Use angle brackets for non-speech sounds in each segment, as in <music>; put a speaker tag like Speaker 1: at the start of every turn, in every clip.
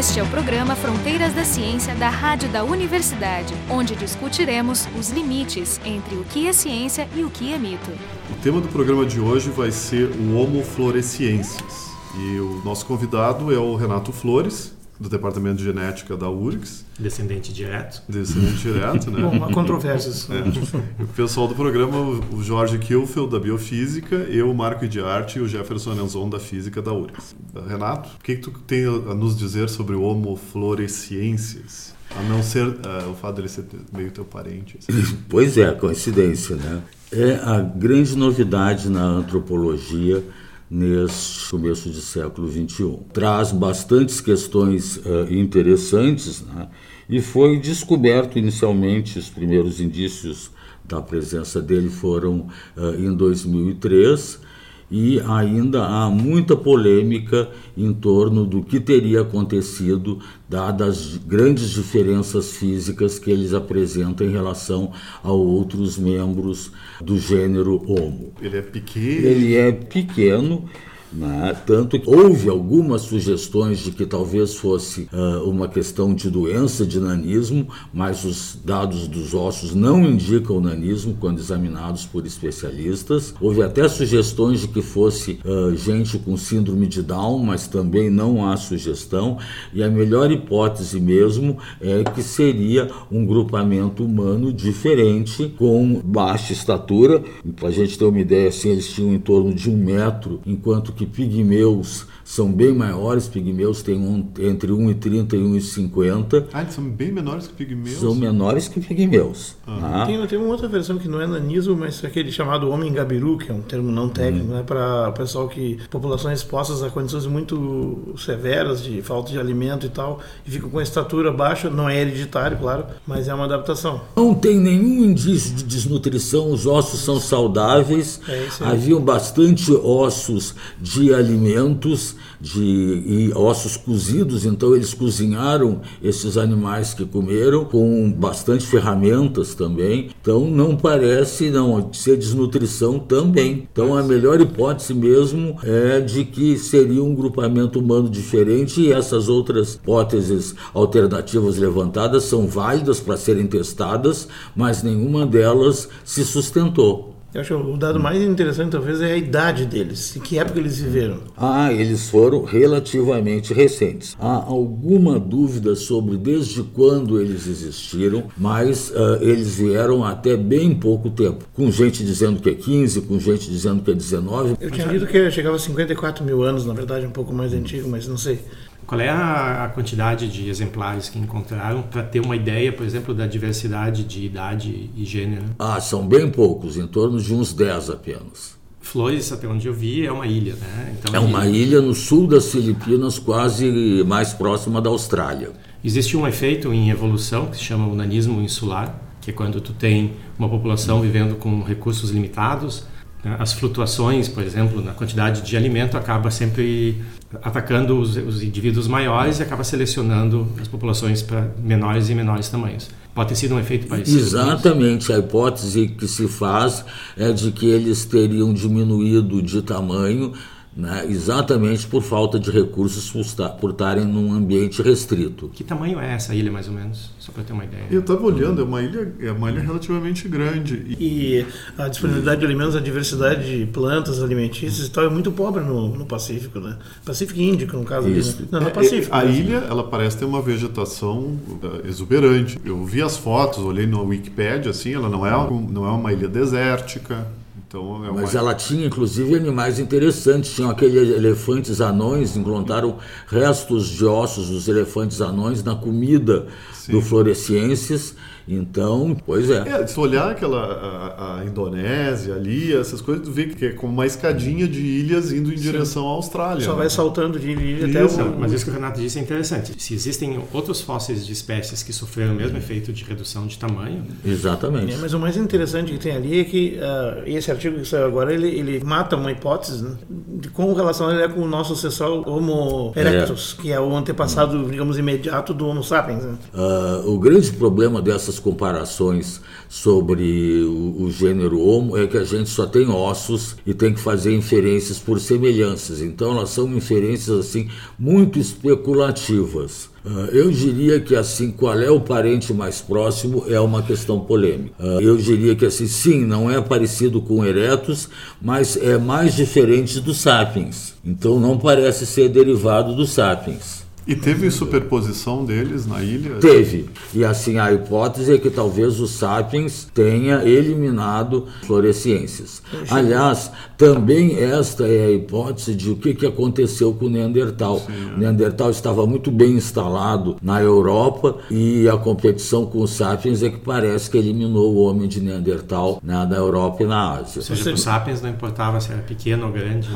Speaker 1: Este é o programa Fronteiras da Ciência da Rádio da Universidade, onde discutiremos os limites entre o que é ciência e o que é mito.
Speaker 2: O tema do programa de hoje vai ser o Homo floresciensis. E o nosso convidado é o Renato Flores, do Departamento de Genética da URGS.
Speaker 3: Descendente direto.
Speaker 2: Descendente direto, né?
Speaker 4: Bom, há controvérsias.
Speaker 2: É. O pessoal do programa, o Jorge Kilfeld, da Biofísica, eu, Marco de Arte e o Jefferson Enzon, da Física da URGS. Renato, o que, que tu tem a nos dizer sobre o Homo floresciensis? A não ser uh, o fato dele ser meio teu parente.
Speaker 5: Assim. <laughs> Pois é, coincidência, né? É a grande novidade na antropologia neste começo de século XXI. Traz bastantes questões uh, interessantes né? e foi descoberto inicialmente, os primeiros indícios da presença dele foram uh, em 2003 e ainda há muita polêmica em torno do que teria acontecido, dadas as grandes diferenças físicas que eles apresentam em relação a outros membros do gênero Homo.
Speaker 2: Ele é pequeno?
Speaker 5: Ele é pequeno né? Tanto que houve algumas sugestões de que talvez fosse uh, uma questão de doença de nanismo, mas os dados dos ossos não indicam nanismo quando examinados por especialistas. Houve até sugestões de que fosse uh, gente com síndrome de Down, mas também não há sugestão. E a melhor hipótese mesmo é que seria um grupamento humano diferente, com baixa estatura. Para a gente ter uma ideia, assim, eles tinham em torno de um metro, enquanto que pigmeus são bem maiores, pigmeus têm um, entre 1,30 e 1,50.
Speaker 2: Ah, eles são bem menores que pigmeus?
Speaker 5: São menores que pigmeus.
Speaker 4: Ah. Tem, tem uma outra versão que não é nanismo, mas é aquele chamado homem gabiru, que é um termo não técnico, hum. né, para o pessoal que. populações expostas a condições muito severas de falta de alimento e tal, e ficam com a estatura baixa, não é hereditário, claro, mas é uma adaptação.
Speaker 5: Não tem nenhum indício de desnutrição, os ossos são saudáveis, é haviam bastante ossos de alimentos de e ossos cozidos, então eles cozinharam esses animais que comeram com bastante ferramentas também. Então não parece não ser desnutrição também. Então a melhor hipótese mesmo é de que seria um grupamento humano diferente e essas outras hipóteses alternativas levantadas são válidas para serem testadas, mas nenhuma delas se sustentou.
Speaker 4: Eu acho que o dado mais interessante talvez é a idade deles, em que época eles viveram.
Speaker 5: Ah, eles foram relativamente recentes. Há alguma dúvida sobre desde quando eles existiram, mas uh, eles vieram até bem pouco tempo. Com gente dizendo que é 15, com gente dizendo que é 19.
Speaker 4: Eu tinha lido que chegava a 54 mil anos, na verdade, um pouco mais antigo, mas não sei.
Speaker 3: Qual é a, a quantidade de exemplares que encontraram para ter uma ideia, por exemplo, da diversidade de idade e gênero?
Speaker 5: Ah, são bem poucos, em torno de uns 10 apenas.
Speaker 3: Flores, até onde eu vi, é uma ilha, né?
Speaker 5: Então, é uma ilha no sul das Filipinas, quase mais próxima da Austrália.
Speaker 3: Existe um efeito em evolução que se chama o nanismo insular, que é quando tu tem uma população vivendo com recursos limitados? As flutuações, por exemplo, na quantidade de alimento acaba sempre atacando os, os, indivíduos maiores e acaba selecionando as populações para menores e menores tamanhos. Pode ter sido um efeito parecido?
Speaker 5: Exatamente. A hipótese que se faz é de que eles teriam diminuído de tamanho né, exatamente por falta de recursos por estarem num ambiente restrito.
Speaker 3: Que tamanho é essa ilha, mais ou menos? Só para ter uma ideia.
Speaker 2: Eu estava olhando, é uma ilha, é uma ilha relativamente grande.
Speaker 4: E a disponibilidade de alimentos, a diversidade de plantas alimentícias e tal é muito pobre no, no Pacífico, né? Pacífico Índico, no caso. Isso. Ali, né? Não, no é, Pacífico.
Speaker 2: a ilha, ela parece ter uma vegetação uh, exuberante. Eu vi as fotos, olhei no Wikipedia, assim, ela não é, não é uma ilha desértica,
Speaker 5: então, é uma... Mas ela tinha, inclusive, animais interessantes. Tinham aqueles elefantes anões, encontraram restos de ossos dos elefantes anões na comida Sim. do Floresiensis então, pois é.
Speaker 2: é se olhar aquela a, a, Indonésia ali, essas coisas, tu vê que é como uma escadinha de ilhas indo em Sim. direção à Austrália.
Speaker 4: Só né? vai saltando de ilha em ilha até o...
Speaker 3: Mas isso que o Renato disse é interessante. Se existem outros fósseis de espécies que sofreram o mesmo efeito de redução de tamanho...
Speaker 5: Exatamente.
Speaker 4: É, mas o mais interessante que tem ali é que uh, esse artigo que saiu agora, ele, ele mata uma hipótese né, de como relação ele é com o nosso ancestral Homo erectus, é. que é o antepassado, digamos, imediato do Homo sapiens. Né?
Speaker 5: Uh, o grande problema dessas comparações sobre o, o, gênero Homo é que a gente só tem ossos e tem que fazer inferências por semelhanças. Então elas são inferências assim muito especulativas. Uh, eu diria que assim, qual é o parente mais próximo é uma questão polêmica. Uh, eu diria que assim, sim, não é parecido com Eretus, mas é mais diferente do Sapiens. Então não parece ser derivado do Sapiens.
Speaker 2: E teve superposição deles na ilha?
Speaker 5: Teve. E assim, a hipótese é que talvez o Sapiens tenha eliminado fluorescências. Aliás, também esta é a hipótese de o que, que aconteceu com o Neandertal. Sim, é. O Neandertal estava muito bem instalado na Europa e a competição com o Sapiens é que parece que eliminou o homem de Neandertal né, na Europa e na Ásia.
Speaker 3: Ou seja, o Sapiens não importava se era pequeno ou grande.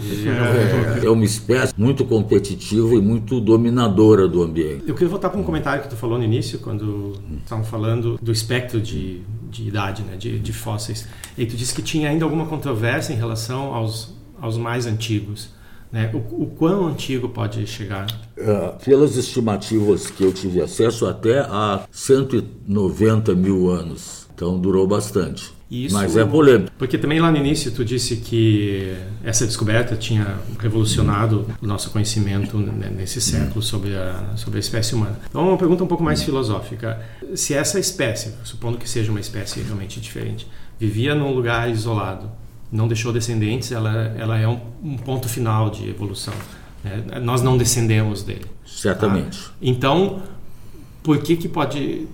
Speaker 5: É, é uma espécie muito competitiva e muito dominadora do ambiente.
Speaker 3: Eu queria voltar para um comentário que tu falou no início, quando estavam falando do espectro de, de idade, né, de, de fósseis. E tu disse que tinha ainda alguma controvérsia em relação aos, aos mais antigos. Né? O, o quão antigo pode chegar?
Speaker 5: Uh, pelas estimativas que eu tive acesso, até a 190 mil anos. Então durou bastante. Isso, Mas é polêmico.
Speaker 3: Porque também lá no início tu disse que essa descoberta tinha revolucionado o nosso conhecimento nesse século sobre a, sobre a espécie humana. Então, uma pergunta um pouco mais filosófica. Se essa espécie, supondo que seja uma espécie realmente diferente, vivia num lugar isolado, não deixou descendentes, ela, ela é um, um ponto final de evolução. Né? Nós não descendemos dele.
Speaker 5: Certamente. Tá?
Speaker 3: Então, por que, que pode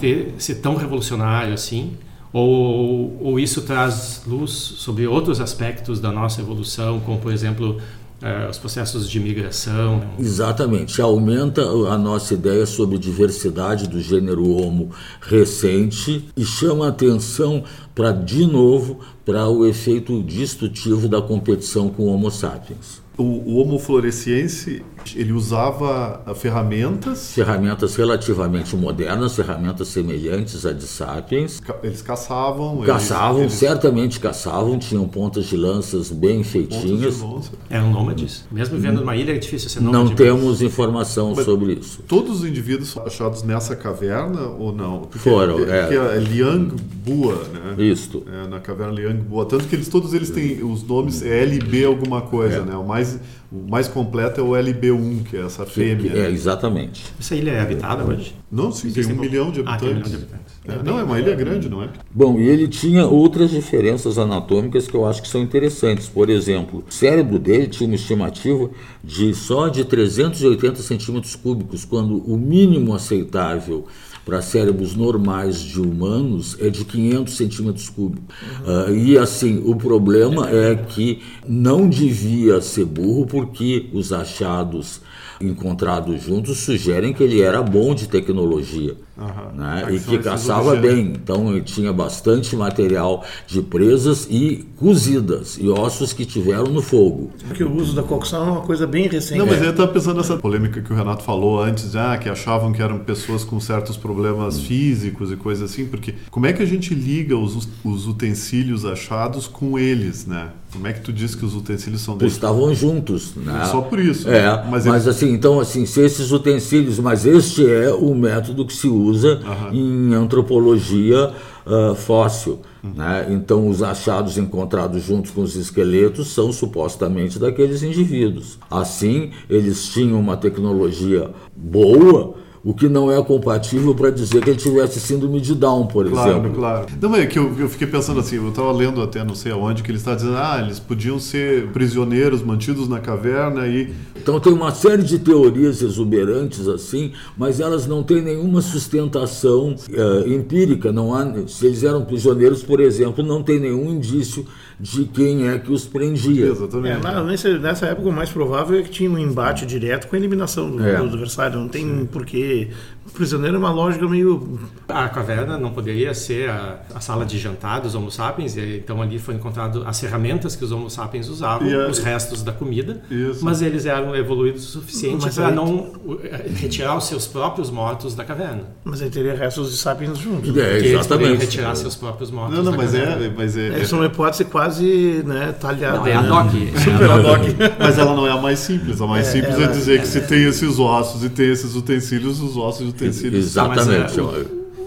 Speaker 3: ter, ser tão revolucionário assim? Ou, ou isso traz luz sobre outros aspectos da nossa evolução, como, por exemplo, eh, os processos de migração.
Speaker 5: Exatamente, aumenta a nossa ideia sobre diversidade do gênero Homo recente e chama atenção para, de novo, para o efeito destrutivo da competição com o Homo sapiens.
Speaker 2: O, o Homo floresiense ele usava ah, ferramentas.
Speaker 5: Ferramentas relativamente modernas, ferramentas semelhantes a de Sapiens.
Speaker 2: Eles caçavam.
Speaker 5: Caçavam, eles, certamente caçavam, tinham pontas de lanças bem feitinhas.
Speaker 3: Eram nômades. Mesmo vivendo numa ilha é difícil ser nômade.
Speaker 5: Não temos informação Mas sobre isso.
Speaker 2: Todos os indivíduos achados nessa caverna ou não?
Speaker 5: Porque, Foram.
Speaker 2: É, porque é Liang Bua, né?
Speaker 5: Isso.
Speaker 2: É, na caverna Liang Bua. Tanto que eles todos eles têm os nomes é LB alguma coisa, é. né? O mais o mais completo é o LB1, que é essa fêmea.
Speaker 5: É, exatamente.
Speaker 3: Essa ilha é habitada hoje?
Speaker 2: Não, sim, tem um, milhão de habitantes. Ah, tem um milhão de habitantes. É, não, é uma ilha grande, não é?
Speaker 5: Bom, e ele tinha outras diferenças anatômicas que eu acho que são interessantes. Por exemplo, o cérebro dele tinha uma estimativa de só de 380 centímetros cúbicos, quando o mínimo aceitável para cérebros normais de humanos é de 500 centímetros cúbicos. Uh, e assim, o problema é que não devia ser burro porque os achados encontrados juntos sugerem que ele era bom de tecnologia. Uhum. Né? E que caçava bem. Então tinha bastante material de presas e cozidas e ossos que tiveram no fogo.
Speaker 4: Porque o uso da cocção é uma coisa bem recente.
Speaker 2: Não, mas eu estava pensando nessa polêmica que o Renato falou antes, ah, que achavam que eram pessoas com certos problemas físicos e coisas assim, porque como é que a gente liga os, os utensílios achados com eles, né? Como é que tu diz que os utensílios são
Speaker 5: deles? Estavam juntos, né?
Speaker 2: Só por isso.
Speaker 5: É, né? mas, mas eles... assim, então assim, se esses utensílios, mas este é o método que se usa usa uhum. em antropologia uh, fóssil. Uhum. Né? Então, os achados encontrados juntos com os esqueletos são supostamente daqueles indivíduos. Assim, eles tinham uma tecnologia boa o que não é compatível para dizer que ele tivesse síndrome de Down, por
Speaker 2: claro,
Speaker 5: exemplo.
Speaker 2: Claro, claro. Não, é que eu, eu fiquei pensando assim, eu estava lendo até não sei aonde, que ele está dizendo, ah, eles podiam ser prisioneiros mantidos na caverna e...
Speaker 5: Então tem uma série de teorias exuberantes assim, mas elas não têm nenhuma sustentação uh, empírica, não há, se eles eram prisioneiros, por exemplo, não tem nenhum indício de quem é que os prendia.
Speaker 4: Exatamente. É, nessa, nessa época o mais provável é que tinha um embate direto com a eliminação do, é. do adversário, não tem porquê prisioneiro é uma lógica meio.
Speaker 3: A caverna não poderia ser a, a sala de jantar dos Homo sapiens, então ali foi encontrado as ferramentas que os Homo sapiens usavam, a... os restos da comida, Isso. mas eles eram evoluídos o suficiente para aí... não eh, retirar os seus próprios mortos da caverna.
Speaker 4: Mas aí teria restos de sapiens juntos.
Speaker 5: É, exatamente. Eles
Speaker 3: retirar seus próprios mortos.
Speaker 2: Não, não,
Speaker 3: mas
Speaker 2: é, mas é.
Speaker 4: Essa é uma hipótese quase né, talhada.
Speaker 3: Não, é a DOC. <laughs>
Speaker 4: É Super a DOC. <laughs>
Speaker 2: mas ela não é a mais simples. A mais é, simples é dizer que se tem esses ossos e tem esses utensílios, os ossos e utensílios.
Speaker 5: Exatamente.
Speaker 3: Mas, é,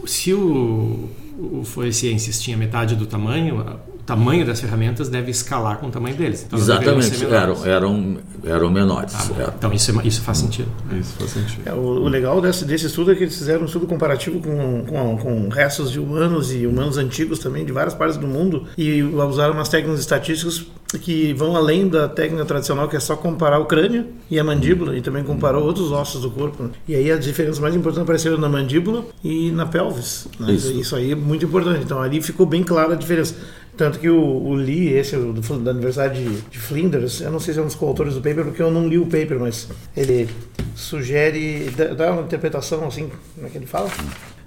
Speaker 3: o, se o, o Fluoresciências tinha metade do tamanho, tamanho das ferramentas deve escalar com o tamanho deles.
Speaker 5: Então, Exatamente, eram, eram, eram menores.
Speaker 3: Ah, então isso, é, isso faz sentido.
Speaker 2: Isso faz sentido.
Speaker 4: É, o, o, legal desse, desse estudo é que eles fizeram um estudo comparativo com, com, com, restos de humanos e humanos antigos também, de várias partes do mundo, e usaram umas técnicas estatísticas que vão além da técnica tradicional, que é só comparar o crânio e a mandíbula, e também comparou outros ossos do corpo. Né? E aí as diferenças mais importantes apareceram na mandíbula e na pelvis. Né? Isso. Isso aí é muito importante. Então ali ficou bem clara a diferença. Tanto que o, o Lee, esse do, da Universidade de, de, Flinders, eu não sei se é um dos coautores do paper, porque eu não li o paper, mas ele sugere, dá uma interpretação assim, como é que ele fala?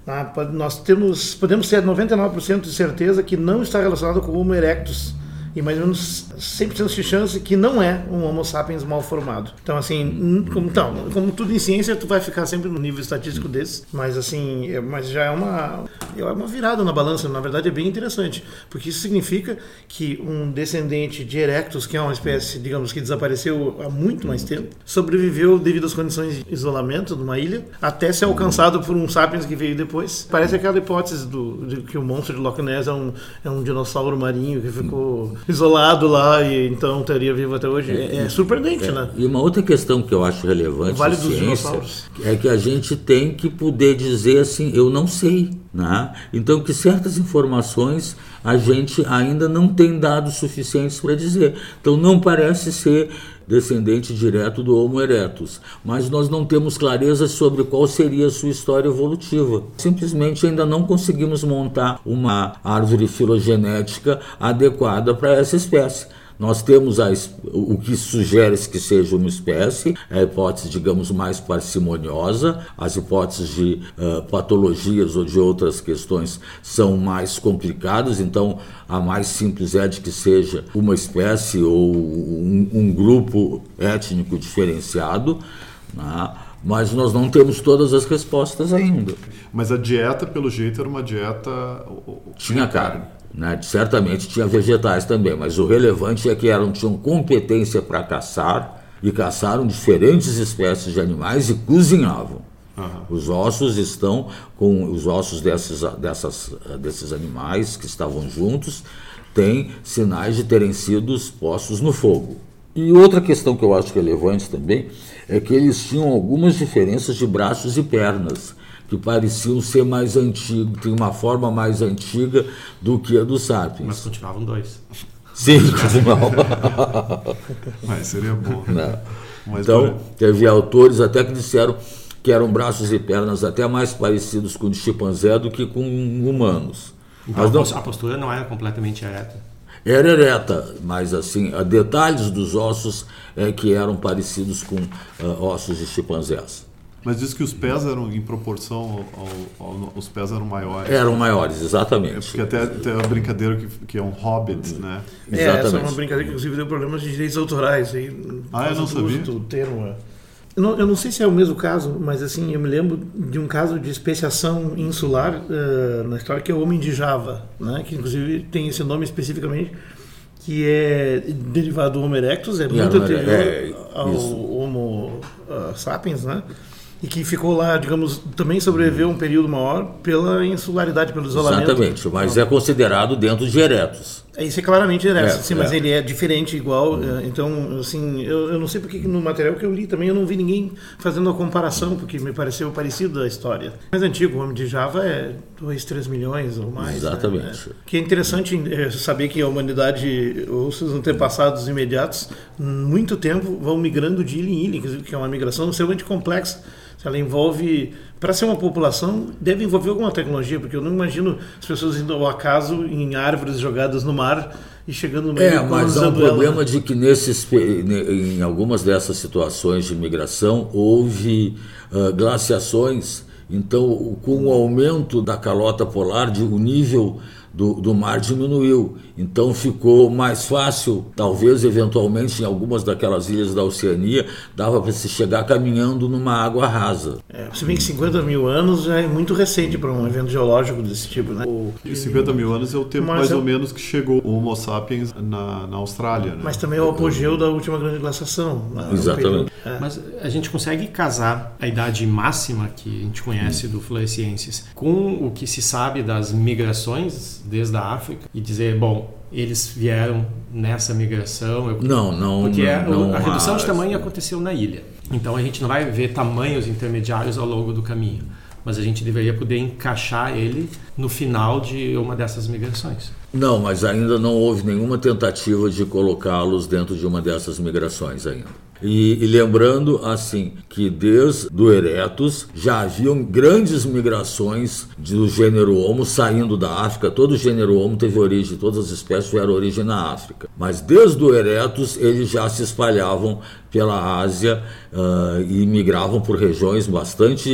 Speaker 4: Ah, nós temos, podemos ter 99% de certeza que não está relacionado com o Homo erectus, e mais ou menos 100% de chance que não é um Homo sapiens mal formado. Então, assim, como, então, como tudo em ciência, tu vai ficar sempre no nível estatístico desse, mas assim, é, mas já é uma, é uma virada na balança, na verdade é bem interessante, porque isso significa que um descendente de Erectus, que é uma espécie, digamos, que desapareceu há muito mais tempo, sobreviveu devido às condições de isolamento de uma ilha, até ser alcançado por um sapiens que veio depois. Parece aquela hipótese do, de que o monstro de Loch Ness é um, é um dinossauro marinho que ficou isolado lá e então estaria vivo até hoje. É, é surpreendente,
Speaker 5: é.
Speaker 4: né?
Speaker 5: E uma outra questão que eu acho relevante vale na ciência é que a gente tem que poder dizer assim, eu não sei. Né? Então, que certas informações a gente ainda não tem dados suficientes para dizer. Então, não parece ser descendente direto do Homo erectus, mas nós não temos clareza sobre qual seria a sua história evolutiva. Simplesmente ainda não conseguimos montar uma árvore filogenética adequada para essa espécie. Nós temos a, o que sugere que seja uma espécie, é a hipótese, digamos, mais parcimoniosa. As hipóteses de uh, patologias ou de outras questões são mais complicadas, então a mais simples é de que seja uma espécie ou um, um grupo étnico diferenciado. Né? mas nós não temos todas as respostas ainda.
Speaker 2: Mas a dieta, pelo jeito, era uma dieta.
Speaker 5: Tinha carne. Né? Certamente tinha vegetais também, mas o relevante é que eram, tinham competência para caçar e caçaram diferentes espécies de animais e cozinhavam. Uhum. Os ossos estão com os ossos desses, dessas, desses animais que estavam juntos têm sinais de terem sido postos no fogo. E outra questão que eu acho relevante também é que eles tinham algumas diferenças de braços e pernas que pareciam ser mais antigos, tinham uma forma mais antiga do que a do Sapiens.
Speaker 3: Mas continuavam dois.
Speaker 5: Sim, continuavam. <laughs>
Speaker 2: Mas seria bom.
Speaker 5: Mas então, teve autores até que disseram que eram braços e pernas até mais parecidos com o de chimpanzé do que com humanos.
Speaker 3: Então, não, a postura não era completamente ereta.
Speaker 5: Era ereta, mas assim, detalhes dos ossos é que eram parecidos com uh, ossos de chimpanzés.
Speaker 2: Mas diz que os pés eram em proporção ao, ao, os pés eram maiores.
Speaker 5: Eram maiores, exatamente. É
Speaker 2: porque até tem a brincadeira que, que é um hobbit, né?
Speaker 4: É, exatamente. essa é uma brincadeira que inclusive deu problemas de direitos autorais aí.
Speaker 2: Ah, eu não sabia.
Speaker 4: Do termo. Eu não, eu não, sei se é o mesmo caso, mas assim, eu me lembro de um caso de especiação insular uh, na história que é o homem de Java, né? Que inclusive tem esse nome especificamente que é derivado do Homo erectus, é muito anterior é, ao Homo uh, sapiens, né? E que ficou lá, digamos, também sobreviveu um período maior pela insularidade, pelo isolamento.
Speaker 5: Exatamente, mas é considerado dentro de eretos.
Speaker 4: É, isso é claramente eretos, é, sim, é. mas ele é diferente, igual. Hum. Então, assim, eu, eu não sei porque no material que eu li também eu não vi ninguém fazendo a comparação, porque me pareceu parecido da história. Mais antigo, o homem de Java é 2, 3 milhões ou mais. Né?
Speaker 5: Exatamente.
Speaker 4: Né? Que é interessante é, saber que a humanidade, ou seus antepassados imediatos, muito tempo vão migrando de ilha em ilha, que é uma migração extremamente complexa ela envolve, para ser uma população, deve envolver alguma tecnologia, porque eu não imagino as pessoas indo ao acaso em árvores jogadas no mar e chegando no meio
Speaker 5: É, mas há um problema ela. de que nesses, em algumas dessas situações de migração houve uh, glaciações, então com o aumento da calota polar, de, o nível do, do mar diminuiu. Então ficou mais fácil, talvez eventualmente em algumas daquelas ilhas da Oceania, dava para se chegar caminhando numa água rasa.
Speaker 4: É, se bem que 50 mil anos já é muito recente para um evento geológico desse tipo, né?
Speaker 2: O, e 50 mil anos é o tempo mais é... ou menos que chegou o Homo sapiens na, na Austrália. Né?
Speaker 4: Mas também é o apogeu da última grande glaciação.
Speaker 5: Né? Exatamente.
Speaker 3: É. Mas a gente consegue casar a idade máxima que a gente conhece hum. do Floresiensis com o que se sabe das migrações desde a África e dizer, bom, eles vieram nessa migração. Eu...
Speaker 5: Não, não.
Speaker 3: Porque
Speaker 5: não, não
Speaker 3: a redução de tamanho aconteceu na ilha. Então a gente não vai ver tamanhos intermediários ao longo do caminho, mas a gente deveria poder encaixar ele no final de uma dessas migrações.
Speaker 5: Não, mas ainda não houve nenhuma tentativa de colocá-los dentro de uma dessas migrações ainda. E, e, lembrando assim que desde do Eretus já haviam grandes migrações do gênero Homo saindo da África. Todo o gênero Homo teve origem, todas as espécies tiveram origem na África. Mas desde o Eretus eles já se espalhavam pela Ásia uh, e migravam por regiões bastante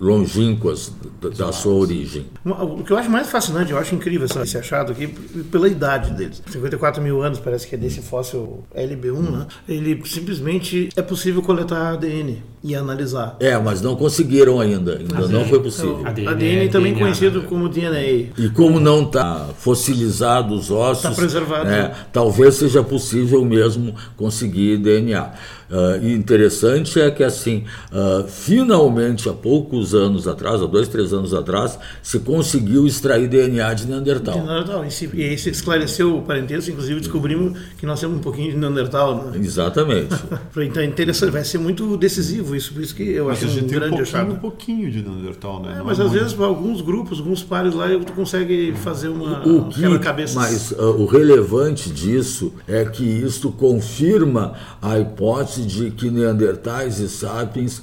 Speaker 5: longínquas da, da, sua origem.
Speaker 4: O que eu acho mais fascinante, eu acho incrível esse achado aqui, pela idade deles. 54 mil anos parece que é desse fóssil LB1, hum. né? Ele simplesmente é possível coletar ADN e analisar.
Speaker 5: É, mas não conseguiram ainda, ainda ADN. não foi possível.
Speaker 4: É ADN, ADN também DNA, conhecido né? como DNA.
Speaker 5: E como não está fossilizado os ossos,
Speaker 4: está preservado.
Speaker 5: É, talvez seja possível mesmo conseguir DNA. Uh, e interessante é que, assim, uh, finalmente, há poucos anos atrás, há dois, três anos atrás, se conseguiu extrair DNA de Neandertal.
Speaker 4: De Neandertal. E, se, e aí se esclareceu o parentesco, inclusive descobrimos que nós temos um pouquinho de Neandertal. Né?
Speaker 5: Exatamente. <laughs>
Speaker 4: então é interessante, vai ser muito decisivo isso, por isso que eu
Speaker 2: mas
Speaker 4: acho um grande
Speaker 2: um
Speaker 4: achado.
Speaker 2: um pouquinho de Neandertal, né?
Speaker 4: É, mas às muito... vezes, alguns grupos, alguns pares lá, tu consegue fazer uma
Speaker 5: o que, cabeça. Mas uh, o relevante disso é que isto confirma a hipótese de que Neandertais e Sapiens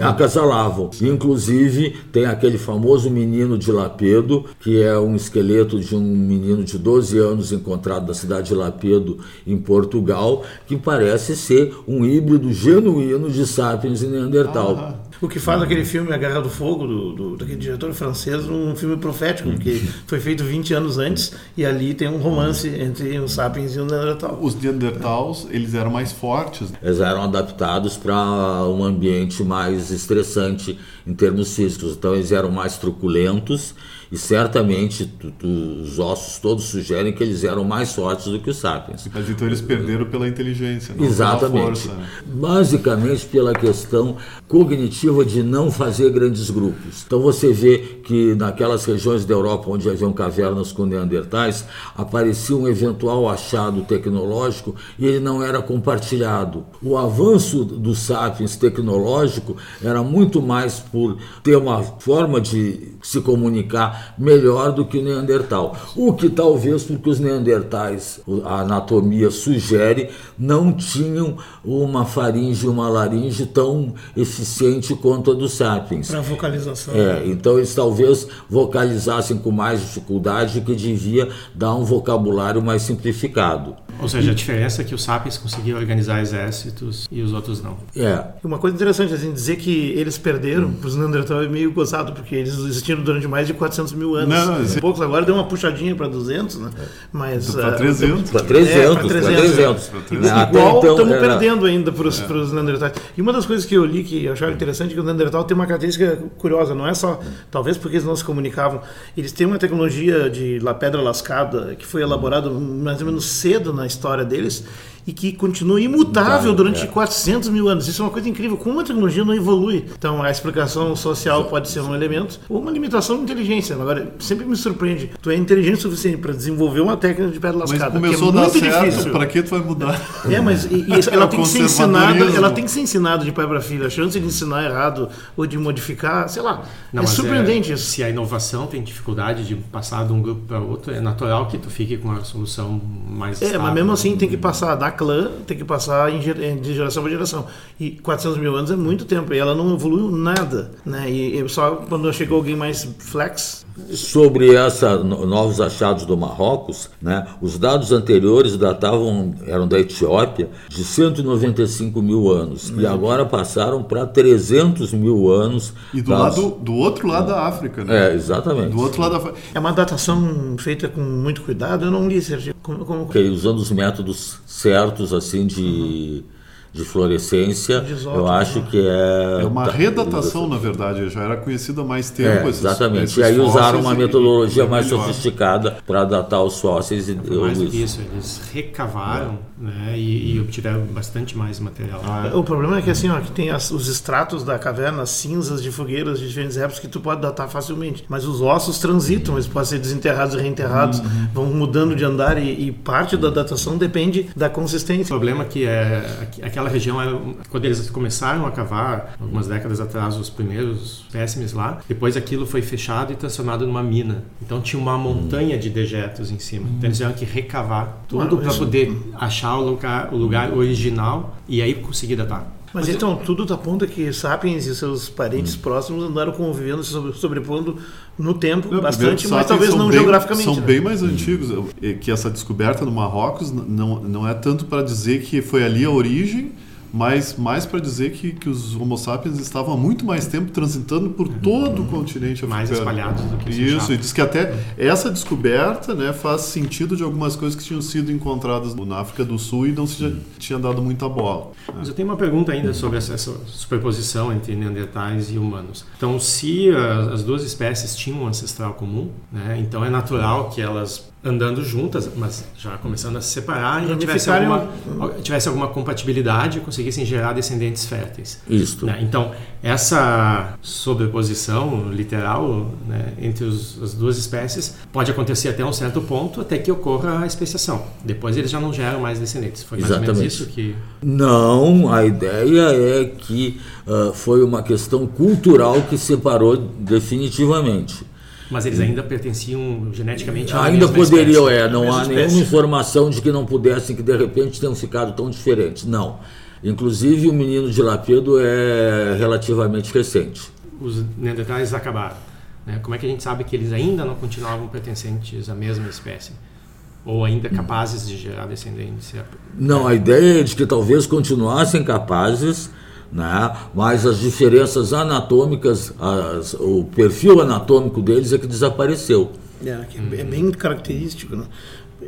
Speaker 5: acasalavam. Inclusive, tem aquele famoso menino de Lapedo, que é um esqueleto de um menino de 12 anos encontrado na cidade de Lapedo, em Portugal, que parece ser um híbrido genuíno de Sapiens e Neandertal.
Speaker 4: Ah, o que faz aquele filme A Guerra do Fogo, do, do, daquele diretor francês, um filme profético, porque <laughs> foi feito 20 anos antes e ali tem um romance entre os Sapiens e o Neandertal.
Speaker 2: Os Neandertals, eles eram mais fortes.
Speaker 5: Eles eram adaptados para um ambiente mais estressante em termos físicos, então eles eram mais truculentos e certamente tu, tu, os ossos todos sugerem que eles eram mais fortes do que os sapiens.
Speaker 2: Mas então eles perderam pela inteligência, não
Speaker 5: Exatamente.
Speaker 2: pela força. Né?
Speaker 5: Basicamente pela questão cognitiva de não fazer grandes grupos. Então você vê que naquelas regiões da Europa onde haviam cavernas com neandertais, aparecia um eventual achado tecnológico e ele não era compartilhado. O avanço do sapiens tecnológico era muito mais por ter uma forma de se comunicar melhor do que o Neandertal. O que talvez porque os Neandertais, a anatomia sugere, não tinham uma faringe e uma laringe tão eficiente quanto a dos sapiens.
Speaker 4: Para vocalização.
Speaker 5: É, então eles talvez vocalizassem com mais dificuldade, que devia dar um vocabulário mais simplificado.
Speaker 3: Ou seja, a diferença é que os sapiens conseguiam organizar exércitos e os outros não.
Speaker 5: É.
Speaker 4: Uma coisa interessante, assim, dizer que eles perderam, hum. para os Neandertal é meio gozado, porque eles existiram durante mais de 400 mil anos. Não, não, poucos agora deu uma puxadinha para 200, né? Mas...
Speaker 2: Para 300.
Speaker 5: Para 300. É, para 300. 300.
Speaker 4: Igual então, estamos era... perdendo ainda para os, é. Neandertais. E uma das coisas que eu li que eu achava interessante é que o Neandertal tem uma característica curiosa, não é só, talvez porque eles não se comunicavam, eles têm uma tecnologia de la pedra lascada que foi elaborada mais ou menos cedo na história deles e que continua imutável durante é. 400 mil anos. Isso é uma coisa incrível. Como a tecnologia não evolui. Então, a explicação social pode ser um elemento ou uma limitação de inteligência. Agora, sempre me surpreende. Tu é inteligente o suficiente para desenvolver uma técnica de pedra lascada.
Speaker 2: Mas começou
Speaker 4: que é
Speaker 2: a
Speaker 4: muito
Speaker 2: dar certo,
Speaker 4: difícil.
Speaker 2: para que tu vai mudar?
Speaker 4: É, mas e, e ela tem que ser ensinada, ela tem que ser ensinada de pai para filho. A chance de ensinar errado ou de modificar, sei lá, não, é surpreendente
Speaker 3: é,
Speaker 4: isso.
Speaker 3: Se a inovação tem dificuldade de passar de um grupo para outro, é natural que tu fique com a solução mais
Speaker 4: É, mas mesmo assim tem que passar da clã tem que passar de geração para geração. E 400 mil anos é muito tempo, e ela não evoluiu nada. Né? E, e só quando chegou alguém mais flex.
Speaker 5: Sobre essa novos achados do Marrocos, né, os dados anteriores datavam, eram da Etiópia, de 195 mil anos. E agora passaram para 300 mil anos.
Speaker 2: E do, lado, do outro lado da África,
Speaker 5: né? É, exatamente.
Speaker 2: Do outro lado da
Speaker 4: É uma datação feita com muito cuidado, eu não li, Sergio. Como, como...
Speaker 5: Okay, usando os métodos certos, assim, de. Uhum de fluorescência, eu acho que é...
Speaker 2: É uma tá, redatação, na verdade, já era conhecida há mais tempo.
Speaker 5: É, exatamente, esses, esses e aí usaram uma metodologia mais sofisticada para datar os fósseis. E,
Speaker 3: mais do que isso, eles recavaram é. Né, e, e, obtiveram bastante mais material.
Speaker 4: Ah, o problema é que assim, ó, que tem as, os estratos da caverna, cinzas de fogueiras de diferentes épocas que tu pode datar facilmente, mas os ossos transitam, eles podem ser desenterrados e reenterrados, uhum. vão mudando de andar e, e, parte da datação depende da consistência.
Speaker 3: O problema é que é, é aquela região era, quando eles começaram a cavar, algumas décadas atrás, os primeiros espécimes lá, depois aquilo foi fechado e transformado numa mina. Então tinha uma montanha de dejetos em cima. Então eles tiveram que recavar tudo para poder achar o lugar, o lugar original e aí conseguir datar.
Speaker 4: Mas, Mas então, tudo aponta que Sapiens e seus parentes hum. próximos andaram convivendo, sobre, sobrepondo no tempo não, bastante, mas talvez não bem, geograficamente.
Speaker 2: São né? bem mais antigos. Que essa descoberta no Marrocos não, não é tanto para dizer que foi ali a origem, mas mais para dizer que, que os Homo sapiens estavam há muito mais tempo transitando por todo o continente africano.
Speaker 3: Mais espalhados do que
Speaker 2: Isso, e diz que até essa descoberta né, faz sentido de algumas coisas que tinham sido encontradas na África do Sul e não se já tinha dado muita bola.
Speaker 3: Mas eu tenho uma pergunta ainda sobre essa, essa superposição entre neandertais e humanos. Então, se as duas espécies tinham um ancestral comum, né, então é natural que elas andando juntas, mas já começando a se separar e tivesse alguma, tivesse alguma compatibilidade e conseguissem gerar descendentes férteis.
Speaker 5: Isso.
Speaker 3: Né? Então, essa sobreposição literal né, entre os, as duas espécies pode acontecer até um certo ponto, até que ocorra a especiação. Depois eles já não geram mais descendentes. Foi mais Exatamente. ou menos isso que...
Speaker 5: Não, a ideia é que uh, foi uma questão cultural que separou definitivamente.
Speaker 3: Mas eles ainda pertenciam geneticamente
Speaker 5: à Ainda poderiam, é. Não há espécie. nenhuma informação de que não pudessem, que de repente tenham ficado tão diferentes. Não. Inclusive, o menino de Lapedo é relativamente recente.
Speaker 3: Os neandertais acabaram. Né? Como é que a gente sabe que eles ainda não continuavam pertencentes à mesma espécie? Ou ainda capazes de gerar descendência?
Speaker 5: Não, a ideia é de que talvez continuassem capazes né? mas as diferenças anatômicas, as, o perfil anatômico deles é que desapareceu.
Speaker 4: É, é bem característico. Né?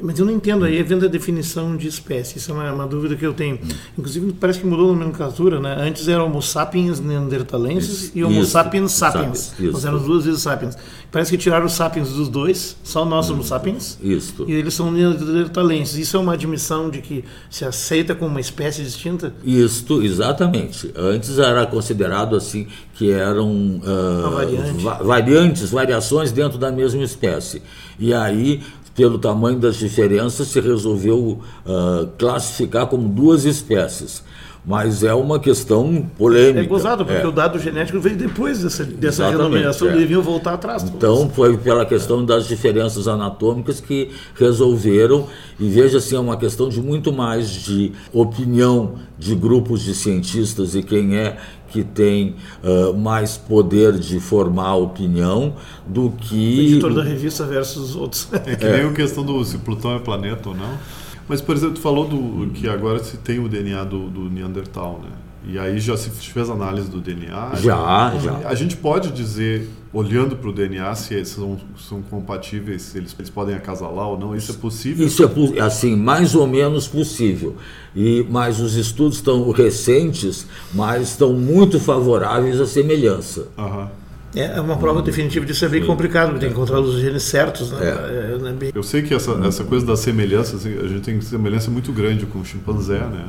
Speaker 4: Mas eu não entendo aí, vendo a definição de espécie, isso é uma, uma, dúvida que eu tenho. Inclusive, parece que mudou a nomenclatura, né? Antes era Homo sapiens neanderthalensis isso, e Homo isso, sapiens sapiens. Isso, Nós éramos duas vezes sapiens. Parece que tiraram os sapiens dos dois, só nós somos sapiens.
Speaker 5: Isso.
Speaker 4: E eles são neanderthalenses. Isso é uma admissão de que se aceita como uma espécie distinta?
Speaker 5: Isso, exatamente. Antes era considerado assim que eram uh, variante. va variantes, variações dentro da mesma espécie. E aí pelo tamanho das diferenças, se resolveu uh, classificar como duas espécies. Mas é uma questão polêmica. É
Speaker 4: gozado, porque é. o dado genético veio depois dessa, dessa renomeação, é. deviam voltar atrás.
Speaker 5: Então foi pela questão das diferenças anatômicas que resolveram, e veja assim, é uma questão de muito mais de opinião de grupos de cientistas e quem é que tem uh, mais poder de formar opinião do que.
Speaker 4: O editor da revista versus outros.
Speaker 2: É que nem a questão do se Plutão é planeta ou não. Mas, por exemplo, tu falou do, que agora se tem o DNA do, do Neandertal, né? E aí já se fez análise do DNA.
Speaker 5: Já, já.
Speaker 2: A gente pode dizer, olhando para o DNA, se são, são compatíveis, se eles, eles podem acasalar ou não. Isso é possível?
Speaker 5: Isso é assim, mais ou menos possível. E mas os estudos estão recentes, mas estão muito favoráveis à semelhança.
Speaker 2: Uhum.
Speaker 4: É uma prova definitiva disso é bem complicado, porque tem que encontrar os genes certos. Né? É.
Speaker 2: É, é bem... Eu sei que essa, essa coisa da semelhança, assim, a gente tem semelhança muito grande com o chimpanzé, né?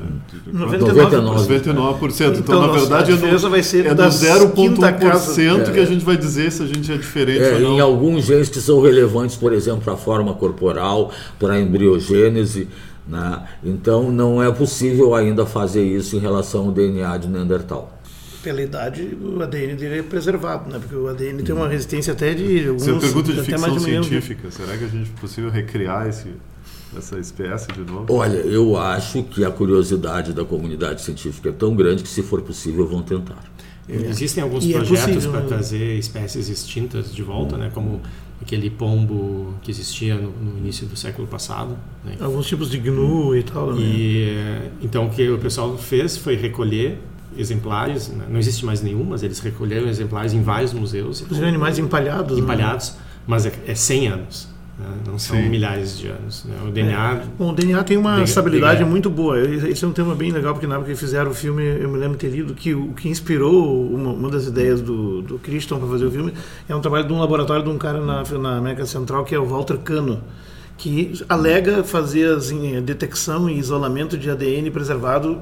Speaker 4: 99%.
Speaker 2: 99%. Então, então na verdade, é no,
Speaker 4: vai ser
Speaker 2: é no 0,1% que a gente vai dizer se a gente é diferente
Speaker 5: é,
Speaker 2: ou não.
Speaker 5: Em alguns genes que são relevantes, por exemplo, para a forma corporal, para a embriogênese. Né? Então, não é possível ainda fazer isso em relação ao DNA de Neandertal
Speaker 4: pela idade, o ADN dele é preservado, né? Porque o ADN tem uma resistência até de alguns...
Speaker 2: Você pergunta de ficção científica, será que a gente é possível recriar esse... essa espécie de novo?
Speaker 5: Olha, eu acho que a curiosidade da comunidade científica é tão grande que, se for possível, vão tentar.
Speaker 3: Existem alguns
Speaker 4: E é
Speaker 3: projetos
Speaker 4: possível,
Speaker 3: para
Speaker 4: né?
Speaker 3: trazer espécies extintas de volta, né? Como aquele pombo que existia no, no início do século passado. Né?
Speaker 4: Alguns tipos de gnu e tal. Né?
Speaker 3: E então o que o pessoal fez foi recolher exemplares. né? Não existe mais nenhum, mas eles recolheram exemplares em vários museus
Speaker 4: Inclusive animais empalhados. né?
Speaker 3: empalhados, mas é, é 100 anos. né? Não são
Speaker 2: Sim.
Speaker 3: milhares de anos. né? O DNA
Speaker 4: Bom, o DNA tem uma estabilidade
Speaker 3: diga.
Speaker 4: muito boa. Esse é um tema bem legal, porque na época que fizeram o filme, eu me lembro de ter lido que o que inspirou uma, uma das ideias do, do Christian para fazer o filme é um trabalho de um laboratório de um cara na, na América Central, que é o Walter Cano, que alega fazer assim, a detecção e isolamento de ADN preservado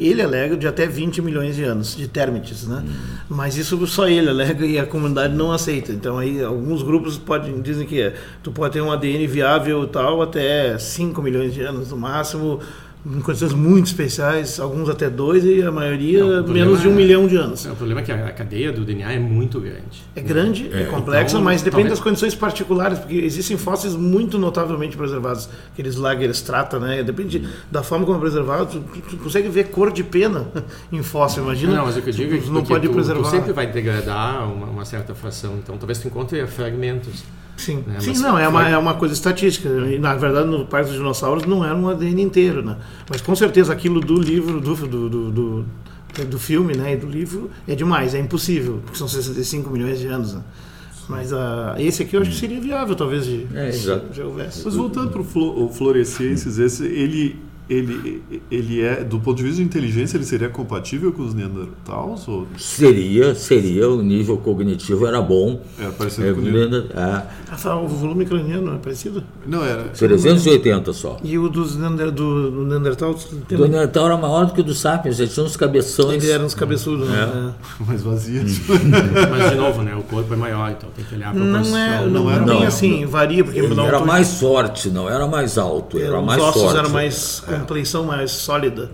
Speaker 4: ele alega de até 20 milhões de anos de termites, né? Mas isso só ele alega e a comunidade não aceita. Então aí alguns grupos podem dizem que é, tu pode ter um ADN viável tal até 5 milhões de anos no máximo, em condições muito especiais, alguns até dois e a maioria
Speaker 3: Não,
Speaker 4: menos de um
Speaker 3: é-
Speaker 4: milhão de anos.
Speaker 3: O problema é que a a cadeia do DNA é muito grande.
Speaker 4: É grande, é, complexa,
Speaker 3: então,
Speaker 4: mas depende
Speaker 3: talvez-
Speaker 4: das condições particulares, porque existem fósseis muito notavelmente preservados, aqueles Lager Strata, né? Depende da forma como é preservado, tu, tu- consegue ver cor de pena <laughs> em fóssil, imagina.
Speaker 3: Não, mas o que eu digo é que
Speaker 4: não pode
Speaker 3: tu,
Speaker 4: preservar.
Speaker 3: tu sempre vai degradar uma, uma certa fração, então talvez tu encontre fragmentos.
Speaker 4: Sim,
Speaker 3: né?
Speaker 4: Sim não, é uma, é uma coisa estatística. E, na verdade, no Parque dos Dinossauros não era um ADN inteiro, né? Mas com certeza aquilo do livro, do, do, do, do, do filme, né, e do livro, é demais, é impossível, porque são 65 milhões de anos, né? Mas ah, esse aqui eu acho que seria viável, talvez, de,
Speaker 5: É,
Speaker 4: se já houvesse.
Speaker 2: Mas voltando para o Fluoresciências, esse, ele, ele, ele é, do ponto de vista de inteligência, ele seria compatível com os Neandertals? Ou
Speaker 5: Seria, seria, o nível cognitivo era bom.
Speaker 2: era parecido
Speaker 5: É,
Speaker 2: com o Neandertal?
Speaker 5: é,
Speaker 4: Ah, tá, o volume craniano é parecido?
Speaker 2: Não, era.
Speaker 5: 380 só.
Speaker 4: E o dos Neander, do, do Neandertal, tem-
Speaker 5: O Neandertal era maior do que o do Sapiens, ele tinha uns cabeções.
Speaker 4: ele era uns cabeçudos,
Speaker 5: É.
Speaker 4: né? <laughs>
Speaker 2: mais vazia. <laughs>
Speaker 3: Mas, de novo, né, o corpo é maior, então tem que olhar a proporção.
Speaker 4: Não é, não,
Speaker 2: não
Speaker 4: é
Speaker 2: era-
Speaker 4: bem
Speaker 5: não.
Speaker 4: assim, varia, porque
Speaker 5: Ele era mais forte, não era mais alto, era
Speaker 4: os
Speaker 5: mais
Speaker 4: ossos
Speaker 5: forte.
Speaker 4: eram mais compleição mais sólida.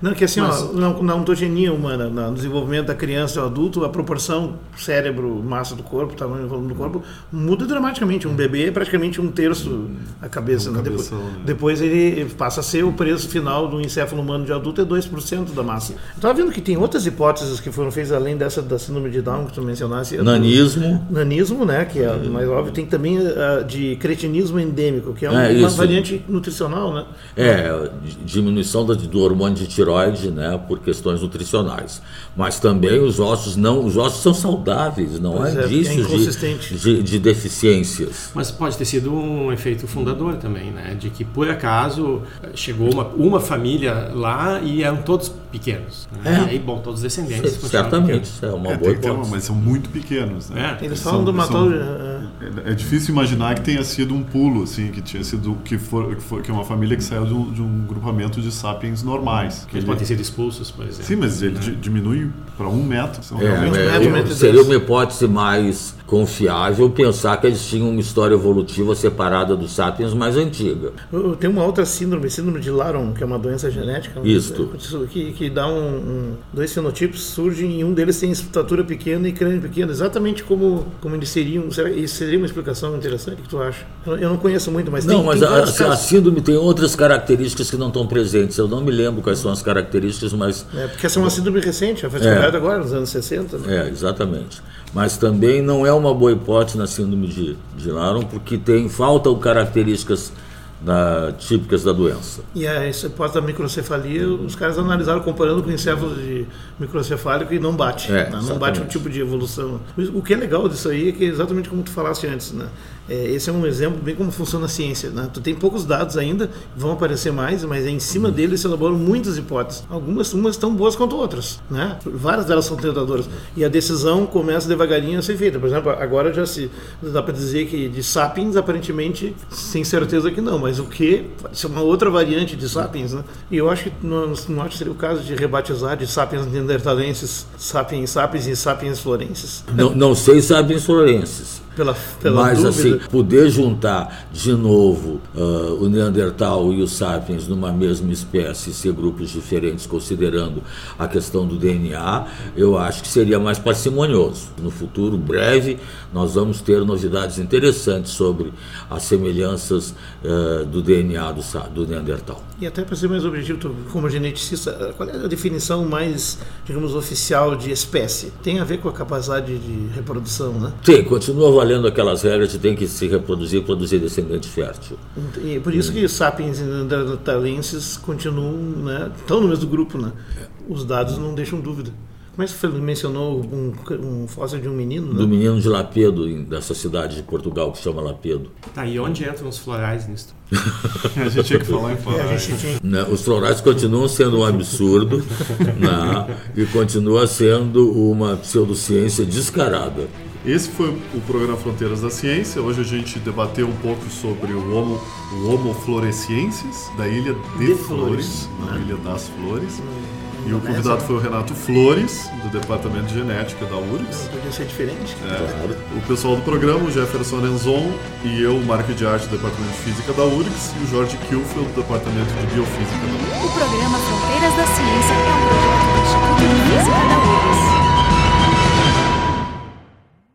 Speaker 4: Não, que assim, ó, na, na ontogenia humana, no desenvolvimento da criança e do adulto, a proporção cérebro, massa do corpo, tamanho e volume do corpo, muda dramaticamente. Um bebê é praticamente um terço a cabeça.
Speaker 2: Um
Speaker 4: né? Depois,
Speaker 2: né?
Speaker 4: depois ele passa a ser o preço final do encéfalo humano de adulto é 2% da massa. Estava vendo que tem outras hipóteses que foram feitas além dessa da síndrome de Down que tu do-
Speaker 5: Nanismo,
Speaker 4: Nanismo, né, que é mais óbvio, tem também a de cretinismo endêmico, que é uma,
Speaker 5: É,
Speaker 4: uma variante nutricional, né?
Speaker 5: é, diminuição do hormônio de tiroide, né, por questões nutricionais. Mas também os ossos não, os ossos são saudáveis, não
Speaker 4: Pois
Speaker 5: há
Speaker 4: é, é
Speaker 5: indícios
Speaker 4: inconsistente.
Speaker 5: de, de, de deficiências.
Speaker 3: Mas pode ter sido um efeito fundador também, né? De que por acaso chegou uma, uma família lá e eram todos pequenos. Né?
Speaker 5: É.
Speaker 3: E aí, bom, todos descendentes.
Speaker 5: Certamente, é uma
Speaker 2: É,
Speaker 5: boa
Speaker 2: ter uma,
Speaker 5: hipótese.
Speaker 2: mas são muito pequenos, né?
Speaker 3: É.
Speaker 4: Eles
Speaker 2: São-
Speaker 4: falam do
Speaker 2: são-
Speaker 4: matou. eh,
Speaker 2: É é difícil imaginar que tenha sido um pulo, assim, que tinha sido que for, que, for, que é uma família que saiu de um, de um grupamento de sapiens normais. Que
Speaker 3: Eles
Speaker 2: ele-
Speaker 3: podem ter sido expulsos, por exemplo.
Speaker 2: Sim, mas ele di- diminui para um metro. São
Speaker 5: É,
Speaker 2: realmente
Speaker 5: é,
Speaker 4: metro, metro
Speaker 5: seria uma hipótese mais confiável pensar que eles tinham uma história evolutiva separada dos sapiens mais antiga.
Speaker 4: Tem uma outra síndrome, síndrome de Laron, que é uma doença genética. né?
Speaker 5: Isto.
Speaker 4: Que, que dá um, um- Dois fenotipos surgem e um deles tem estatura pequena e crânio pequeno, exatamente como, como eles seriam. Será, isso seria uma explicação interessante? O que tu acha? Eu, não conheço muito, mas
Speaker 5: Não,
Speaker 4: tem,
Speaker 5: mas
Speaker 4: tem
Speaker 5: a, a síndrome tem outras características que não estão presentes. Eu não me lembro quais são as características, mas
Speaker 4: É, porque essa é uma síndrome recente, foi descoberta agora, nos anos 60. Né?
Speaker 5: É, exatamente. Mas também não é uma boa hipótese na síndrome de, de Laron, porque tem, faltam características da- típicas da doença.
Speaker 4: E a hipótese da microcefalia, os caras analisaram comparando com encéfalo de microcefálico e não bate.
Speaker 5: É,
Speaker 4: né? Não bate o tipo de evolução. O que é legal disso aí é que exatamente como tu falaste antes, né? É, esse é um exemplo bem como funciona a ciência. Né? Tu tem poucos dados ainda, vão aparecer mais, mas é em cima deles se elaboram muitas hipóteses. Algumas umas tão boas quanto outras. Né? Várias delas são tentadoras. E a decisão começa devagarinho a ser feita. Por exemplo, agora já se dá para dizer que de sapiens, aparentemente, sem certeza que não, mas o que? Pode ser uma outra variante de sapiens. Né? E eu acho que não, não acho que seria o caso de rebatizar de sapiens neandertalenses, sapiens sapiens e sapiens florenses.
Speaker 5: Não, não sei sapiens florenses.
Speaker 4: Pela, pela
Speaker 5: Mas
Speaker 4: dúvida.
Speaker 5: assim, poder juntar de novo uh, o Neandertal e os Sapiens numa mesma espécie, ser grupos diferentes, considerando a questão do DNA, eu acho que seria mais parcimonioso. No futuro breve, nós vamos ter novidades interessantes sobre as semelhanças uh, do DNA do, do Neandertal.
Speaker 4: E até para ser mais objetivo, tu, como geneticista, qual é a definição mais, digamos, oficial de espécie? Tem a ver com a capacidade de reprodução, né?
Speaker 5: Tem, continua valendo aquelas regras de tem que se reproduzir e produzir descendente fértil.
Speaker 4: E por isso que sapiens e neandertalenses continuam, né? Estão no mesmo grupo, né? Os dados não deixam dúvida. Mas você mencionou um, um fóssil de um menino, né?
Speaker 5: Do menino de Lapedo, dessa cidade de Portugal que se chama Lapedo.
Speaker 3: Tá, e onde entram os florais nisso? <laughs>
Speaker 2: a gente tinha que falar em florais.
Speaker 4: tinha...
Speaker 5: Né? Os florais continuam sendo um absurdo <laughs> né? e continua sendo uma pseudociência descarada.
Speaker 2: Esse foi o programa Fronteiras da Ciência. Hoje a gente debateu um pouco sobre o Homo, o homo floresiensis, da Ilha de,
Speaker 4: De
Speaker 2: Flores,
Speaker 4: Flores,
Speaker 2: na
Speaker 4: né?
Speaker 2: Ilha das Flores. E o convidado foi o Renato Flores, do Departamento de Genética da URGS.
Speaker 4: Podia ser diferente.
Speaker 2: É, o pessoal do programa, o Jefferson Enzon e eu, Marco de Arte do Departamento de Física da URGS e o Jorge Kilfield do Departamento de Biofísica da URGS.
Speaker 1: O programa Fronteiras da Ciência é um projeto do Instituto de